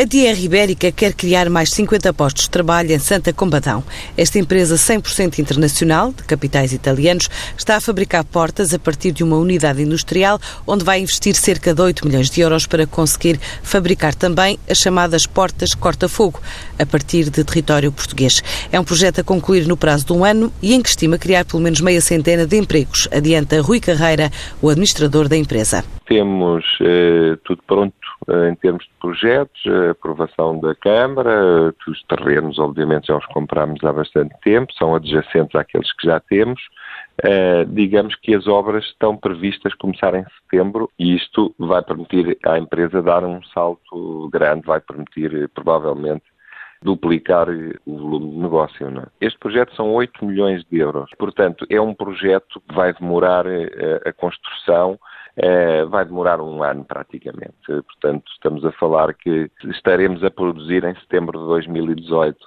A DR Ibérica quer criar mais 50 postos de trabalho em Santa Combadão. Esta empresa 100% internacional, de capitais italianos, está a fabricar portas a partir de uma unidade industrial onde vai investir cerca de 8 milhões de euros para conseguir fabricar também as chamadas portas corta-fogo, a partir de território português. É um projeto a concluir no prazo de um ano e em que estima criar pelo menos meia centena de empregos, adianta Rui Carreira, o administrador da empresa. Temos eh, tudo pronto em termos de projetos, a aprovação da Câmara, os terrenos, obviamente, já os compramos há bastante tempo, são adjacentes àqueles que já temos. Uh, digamos que as obras estão previstas começar em setembro e isto vai permitir à empresa dar um salto grande, vai permitir provavelmente duplicar o volume de negócio. É? Este projeto são 8 milhões de euros, portanto é um projeto que vai demorar a, construção vai demorar um ano praticamente. Portanto, estamos a falar que estaremos a produzir em setembro de 2018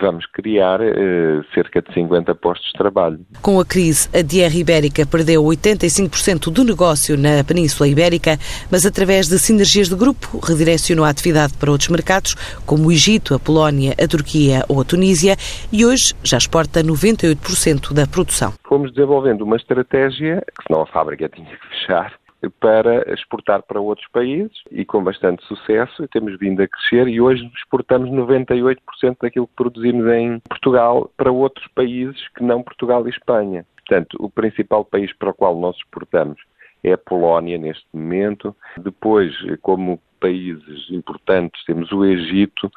vamos criar eh, cerca de 50 postos de trabalho. Com a crise, a DR Ibérica perdeu 85% do negócio na Península Ibérica, mas através de sinergias de grupo redirecionou a atividade para outros mercados, como o Egito, a Polónia, a Turquia ou a Tunísia, e hoje já exporta 98% da produção. Fomos desenvolvendo uma estratégia, que senão a fábrica tinha que fechar, para exportar para outros países e com bastante sucesso e temos vindo a crescer e hoje exportamos 98% daquilo que produzimos em Portugal para outros países que não Portugal e Espanha. Portanto, o principal país para o qual nós exportamos é a Polónia neste momento. Depois, como países importantes, temos o Egito,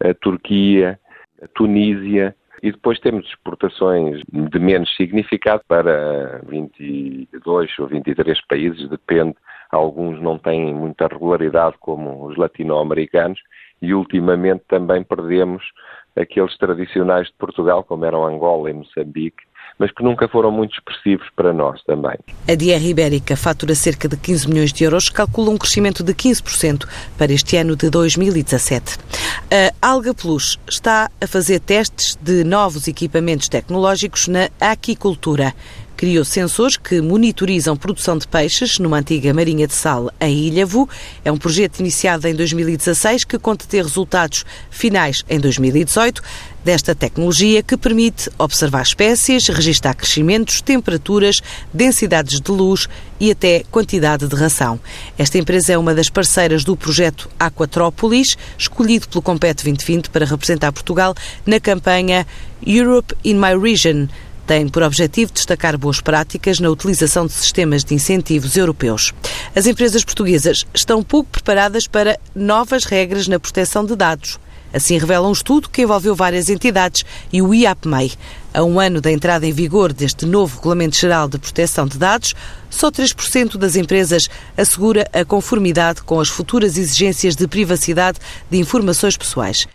a Turquia, a Tunísia, e depois temos exportações de menos significado para 22 ou 23 países, depende. Alguns não têm muita regularidade, como os latino-americanos, e ultimamente também perdemos aqueles tradicionais de Portugal, como eram Angola e Moçambique, mas que nunca foram muito expressivos para nós também. A DR Ibérica fatura cerca de 15 milhões de euros, calcula um crescimento de 15% para este ano de 2017. A Alga Plus está a fazer testes de novos equipamentos tecnológicos na aquicultura criou sensores que monitorizam produção de peixes numa antiga marinha de sal em Ilhavo. É um projeto iniciado em 2016 que conta ter resultados finais em 2018 desta tecnologia que permite observar espécies, registrar crescimentos, temperaturas, densidades de luz e até quantidade de ração. Esta empresa é uma das parceiras do projeto Aquatrópolis, escolhido pelo Compete 2020 para representar Portugal na campanha Europe in My Region tem por objetivo destacar boas práticas na utilização de sistemas de incentivos europeus. As empresas portuguesas estão pouco preparadas para novas regras na proteção de dados. Assim revela um estudo que envolveu várias entidades e o IAPMEI. A um ano da entrada em vigor deste novo Regulamento Geral de Proteção de Dados, só 3% das empresas assegura a conformidade com as futuras exigências de privacidade de informações pessoais.